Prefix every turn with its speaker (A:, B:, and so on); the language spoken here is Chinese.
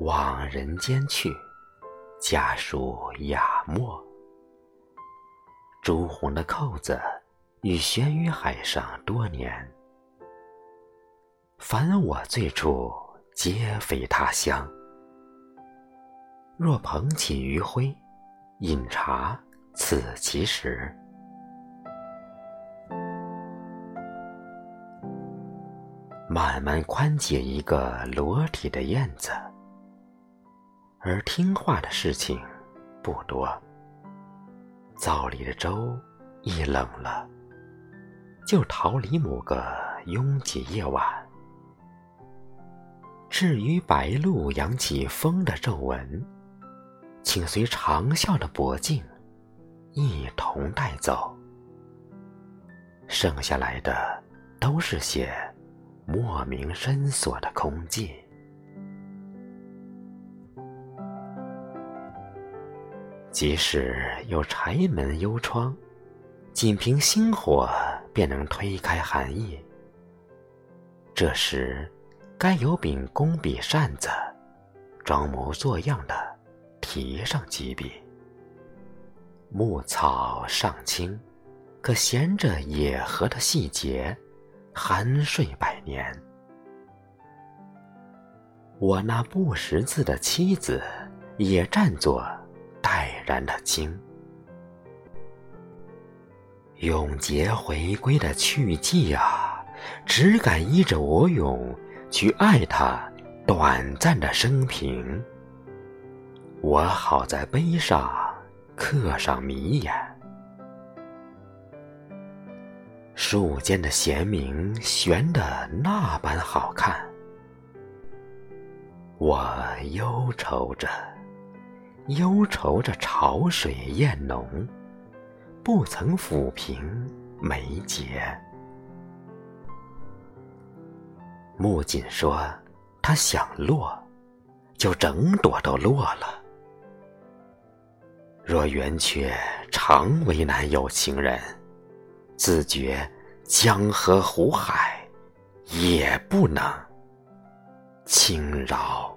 A: 往人间去，家书雅墨。朱红的扣子，已悬于海上多年。凡我最初，皆非他乡。若捧起余晖，饮茶此其时。慢慢宽解一个裸体的燕子，而听话的事情不多。灶里的粥一冷了，就逃离某个拥挤夜晚。至于白鹭扬起风的皱纹，请随长啸的脖颈一同带走。剩下来的都是些莫名深锁的空寂。即使有柴门幽窗，仅凭星火便能推开寒意。这时，该有柄工笔扇子，装模作样的提上几笔。牧草尚青，可衔着野荷的细节，酣睡百年。我那不识字的妻子，也站作。泰然的经，永劫回归的去迹啊，只敢依着我勇去爱他短暂的生平。我好在碑上刻上谜眼，树间的闲名悬得那般好看，我忧愁着。忧愁着潮水艳浓，不曾抚平眉睫。木槿说：“他想落，就整朵都落了。若圆缺常为难有情人，自觉江河湖海也不能轻饶。”